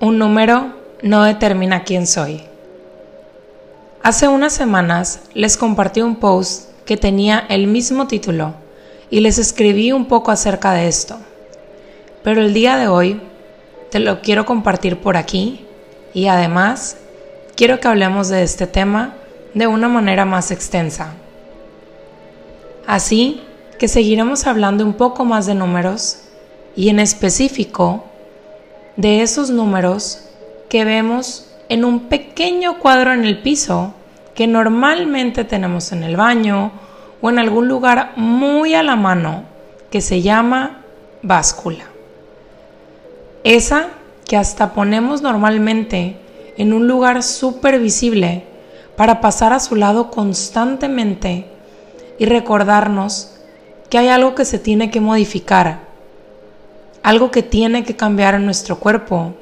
Un número no determina quién soy. Hace unas semanas les compartí un post que tenía el mismo título y les escribí un poco acerca de esto. Pero el día de hoy te lo quiero compartir por aquí y además quiero que hablemos de este tema de una manera más extensa. Así que seguiremos hablando un poco más de números y en específico de esos números que vemos en un pequeño cuadro en el piso que normalmente tenemos en el baño o en algún lugar muy a la mano que se llama báscula. Esa que hasta ponemos normalmente en un lugar súper visible para pasar a su lado constantemente y recordarnos que hay algo que se tiene que modificar algo que tiene que cambiar en nuestro cuerpo,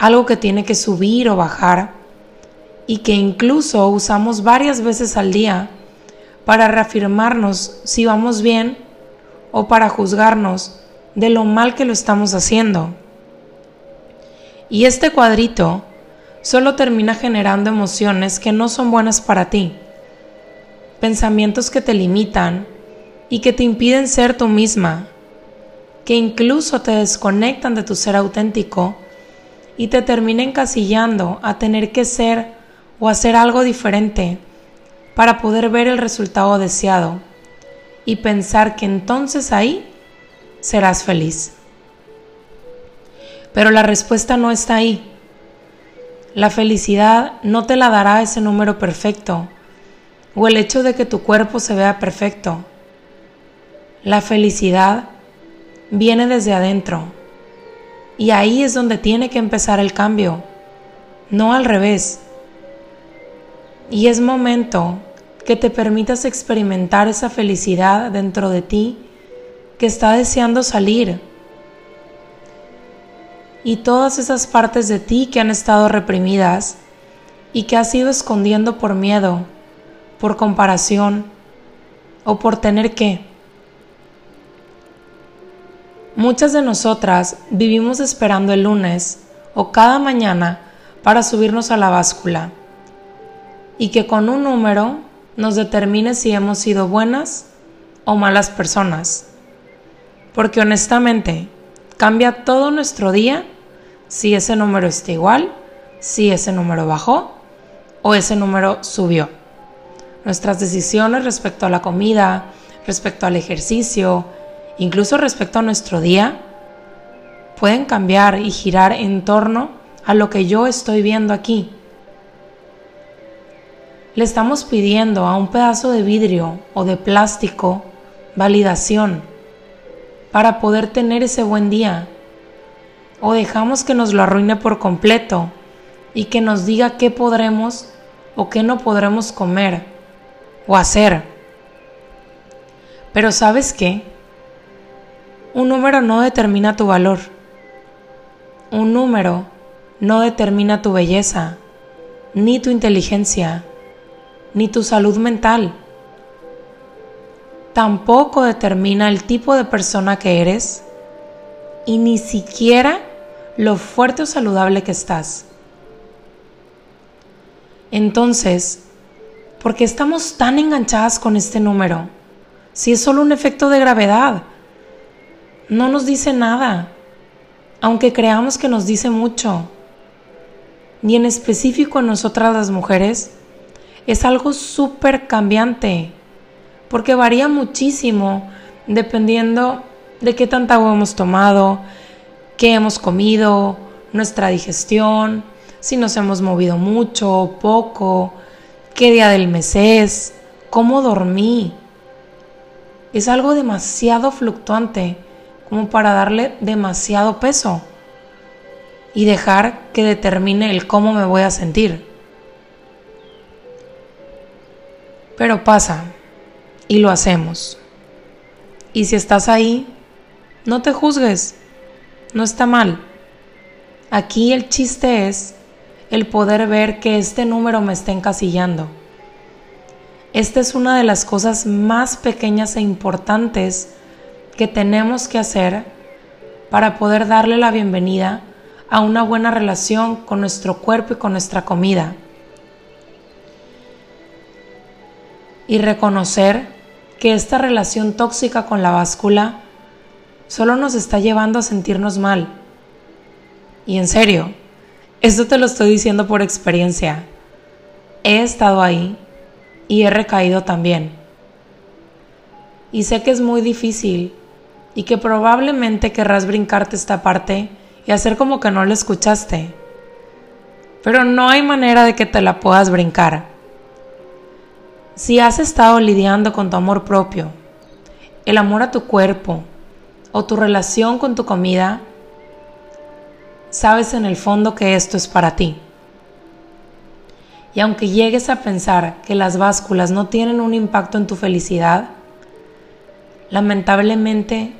algo que tiene que subir o bajar. Y que incluso usamos varias veces al día para reafirmarnos si vamos bien o para juzgarnos de lo mal que lo estamos haciendo. Y este cuadrito solo termina generando emociones que no son buenas para ti, pensamientos que te limitan y que te impiden ser tú misma que incluso te desconectan de tu ser auténtico y te terminen encasillando a tener que ser o hacer algo diferente para poder ver el resultado deseado y pensar que entonces ahí serás feliz. Pero la respuesta no está ahí. La felicidad no te la dará ese número perfecto o el hecho de que tu cuerpo se vea perfecto. La felicidad viene desde adentro. Y ahí es donde tiene que empezar el cambio, no al revés. Y es momento que te permitas experimentar esa felicidad dentro de ti que está deseando salir. Y todas esas partes de ti que han estado reprimidas y que has ido escondiendo por miedo, por comparación o por tener que. Muchas de nosotras vivimos esperando el lunes o cada mañana para subirnos a la báscula y que con un número nos determine si hemos sido buenas o malas personas. Porque honestamente, cambia todo nuestro día si ese número está igual, si ese número bajó o ese número subió. Nuestras decisiones respecto a la comida, respecto al ejercicio, incluso respecto a nuestro día, pueden cambiar y girar en torno a lo que yo estoy viendo aquí. Le estamos pidiendo a un pedazo de vidrio o de plástico validación para poder tener ese buen día. O dejamos que nos lo arruine por completo y que nos diga qué podremos o qué no podremos comer o hacer. Pero ¿sabes qué? Un número no determina tu valor. Un número no determina tu belleza, ni tu inteligencia, ni tu salud mental. Tampoco determina el tipo de persona que eres y ni siquiera lo fuerte o saludable que estás. Entonces, ¿por qué estamos tan enganchadas con este número? Si es solo un efecto de gravedad no nos dice nada, aunque creamos que nos dice mucho. Y en específico en nosotras las mujeres, es algo súper cambiante, porque varía muchísimo dependiendo de qué tanta agua hemos tomado, qué hemos comido, nuestra digestión, si nos hemos movido mucho o poco, qué día del mes es, cómo dormí. Es algo demasiado fluctuante como para darle demasiado peso y dejar que determine el cómo me voy a sentir. Pero pasa y lo hacemos. Y si estás ahí, no te juzgues, no está mal. Aquí el chiste es el poder ver que este número me está encasillando. Esta es una de las cosas más pequeñas e importantes que tenemos que hacer para poder darle la bienvenida a una buena relación con nuestro cuerpo y con nuestra comida. Y reconocer que esta relación tóxica con la báscula solo nos está llevando a sentirnos mal. Y en serio, esto te lo estoy diciendo por experiencia. He estado ahí y he recaído también. Y sé que es muy difícil y que probablemente querrás brincarte esta parte y hacer como que no lo escuchaste. Pero no hay manera de que te la puedas brincar. Si has estado lidiando con tu amor propio, el amor a tu cuerpo o tu relación con tu comida, sabes en el fondo que esto es para ti. Y aunque llegues a pensar que las básculas no tienen un impacto en tu felicidad, lamentablemente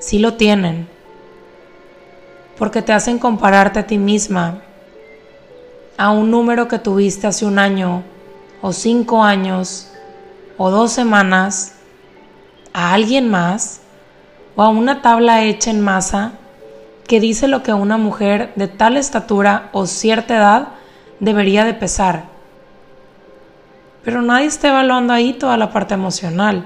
sí lo tienen, porque te hacen compararte a ti misma a un número que tuviste hace un año o cinco años o dos semanas, a alguien más o a una tabla hecha en masa que dice lo que una mujer de tal estatura o cierta edad debería de pesar. Pero nadie está evaluando ahí toda la parte emocional.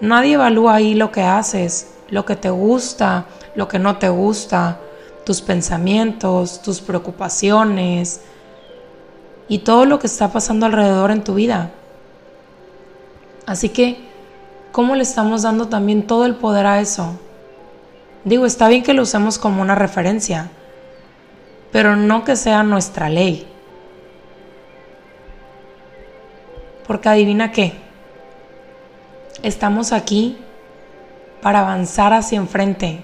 Nadie evalúa ahí lo que haces, lo que te gusta, lo que no te gusta, tus pensamientos, tus preocupaciones y todo lo que está pasando alrededor en tu vida. Así que, ¿cómo le estamos dando también todo el poder a eso? Digo, está bien que lo usemos como una referencia, pero no que sea nuestra ley. Porque adivina qué, estamos aquí para avanzar hacia enfrente,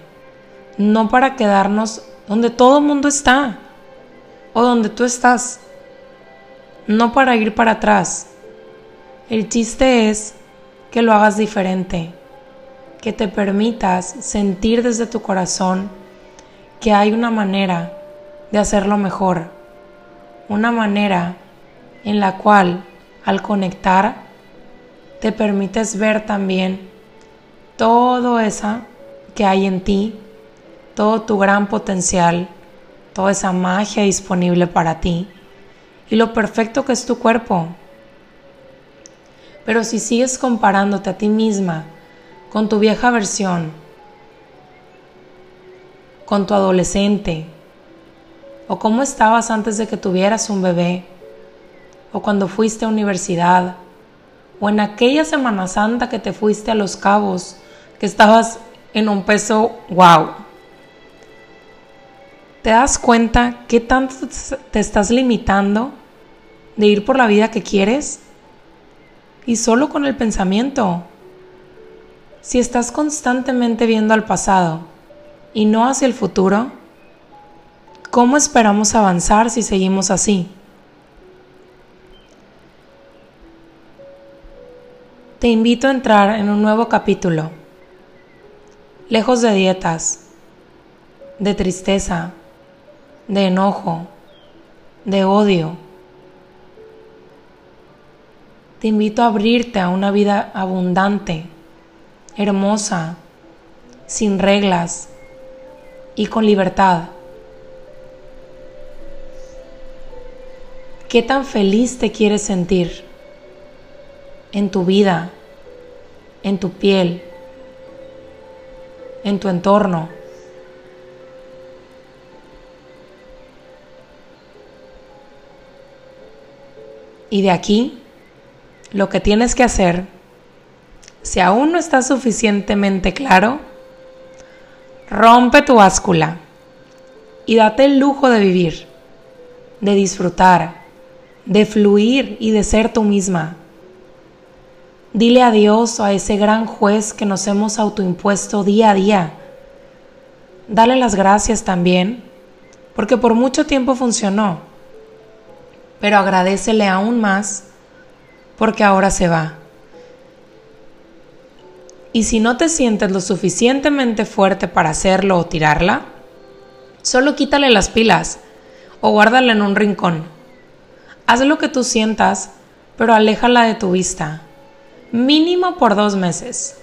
no para quedarnos donde todo el mundo está o donde tú estás, no para ir para atrás. El chiste es que lo hagas diferente, que te permitas sentir desde tu corazón que hay una manera de hacerlo mejor, una manera en la cual al conectar te permites ver también todo esa que hay en ti, todo tu gran potencial, toda esa magia disponible para ti y lo perfecto que es tu cuerpo. Pero si sigues comparándote a ti misma con tu vieja versión, con tu adolescente, o cómo estabas antes de que tuvieras un bebé, o cuando fuiste a universidad, o en aquella Semana Santa que te fuiste a Los Cabos que estabas en un peso wow. ¿Te das cuenta qué tanto te estás limitando de ir por la vida que quieres? Y solo con el pensamiento. Si estás constantemente viendo al pasado y no hacia el futuro, ¿cómo esperamos avanzar si seguimos así? Te invito a entrar en un nuevo capítulo lejos de dietas, de tristeza, de enojo, de odio. Te invito a abrirte a una vida abundante, hermosa, sin reglas y con libertad. ¿Qué tan feliz te quieres sentir en tu vida, en tu piel? En tu entorno. Y de aquí, lo que tienes que hacer, si aún no está suficientemente claro, rompe tu báscula y date el lujo de vivir, de disfrutar, de fluir y de ser tú misma. Dile adiós a ese gran juez que nos hemos autoimpuesto día a día. Dale las gracias también, porque por mucho tiempo funcionó. Pero agradecele aún más, porque ahora se va. Y si no te sientes lo suficientemente fuerte para hacerlo o tirarla, solo quítale las pilas o guárdala en un rincón. Haz lo que tú sientas, pero aléjala de tu vista mínimo por dos meses.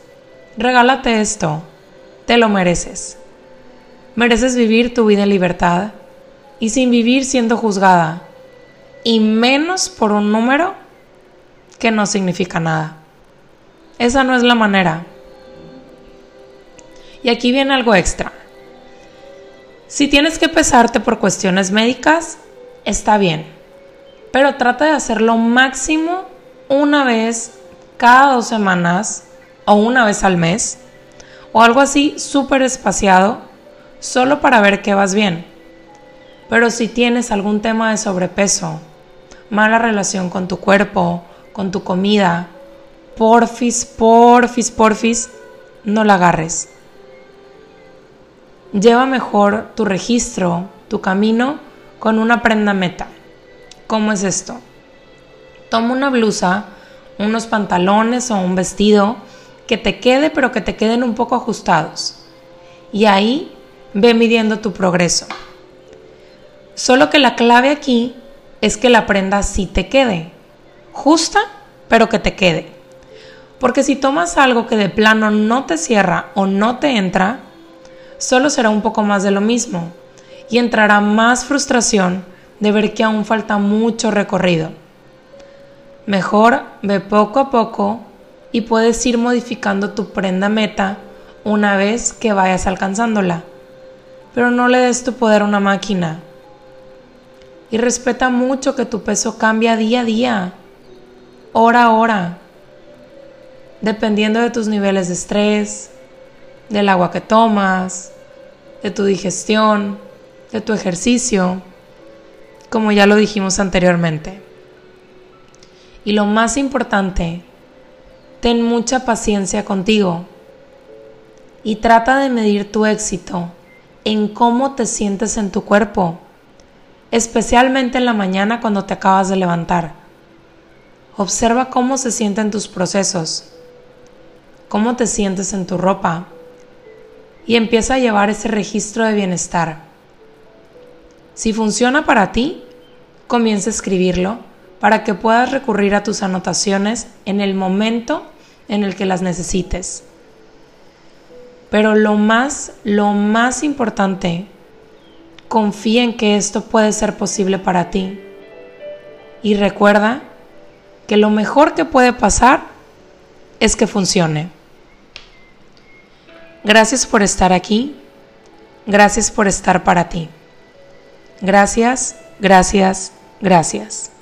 Regálate esto, te lo mereces. Mereces vivir tu vida en libertad y sin vivir siendo juzgada, y menos por un número que no significa nada. Esa no es la manera. Y aquí viene algo extra. Si tienes que pesarte por cuestiones médicas, está bien, pero trata de hacerlo máximo una vez cada dos semanas o una vez al mes o algo así súper espaciado solo para ver que vas bien. Pero si tienes algún tema de sobrepeso, mala relación con tu cuerpo, con tu comida, porfis, porfis, porfis, no la agarres. Lleva mejor tu registro, tu camino, con una prenda meta. ¿Cómo es esto? Toma una blusa, unos pantalones o un vestido que te quede pero que te queden un poco ajustados. Y ahí ve midiendo tu progreso. Solo que la clave aquí es que la prenda sí te quede. Justa, pero que te quede. Porque si tomas algo que de plano no te cierra o no te entra, solo será un poco más de lo mismo y entrará más frustración de ver que aún falta mucho recorrido. Mejor ve poco a poco y puedes ir modificando tu prenda meta una vez que vayas alcanzándola. Pero no le des tu poder a una máquina. Y respeta mucho que tu peso cambia día a día, hora a hora, dependiendo de tus niveles de estrés, del agua que tomas, de tu digestión, de tu ejercicio, como ya lo dijimos anteriormente. Y lo más importante, ten mucha paciencia contigo y trata de medir tu éxito en cómo te sientes en tu cuerpo, especialmente en la mañana cuando te acabas de levantar. Observa cómo se sienten tus procesos, cómo te sientes en tu ropa y empieza a llevar ese registro de bienestar. Si funciona para ti, comienza a escribirlo para que puedas recurrir a tus anotaciones en el momento en el que las necesites. Pero lo más, lo más importante, confía en que esto puede ser posible para ti. Y recuerda que lo mejor que puede pasar es que funcione. Gracias por estar aquí. Gracias por estar para ti. Gracias, gracias, gracias.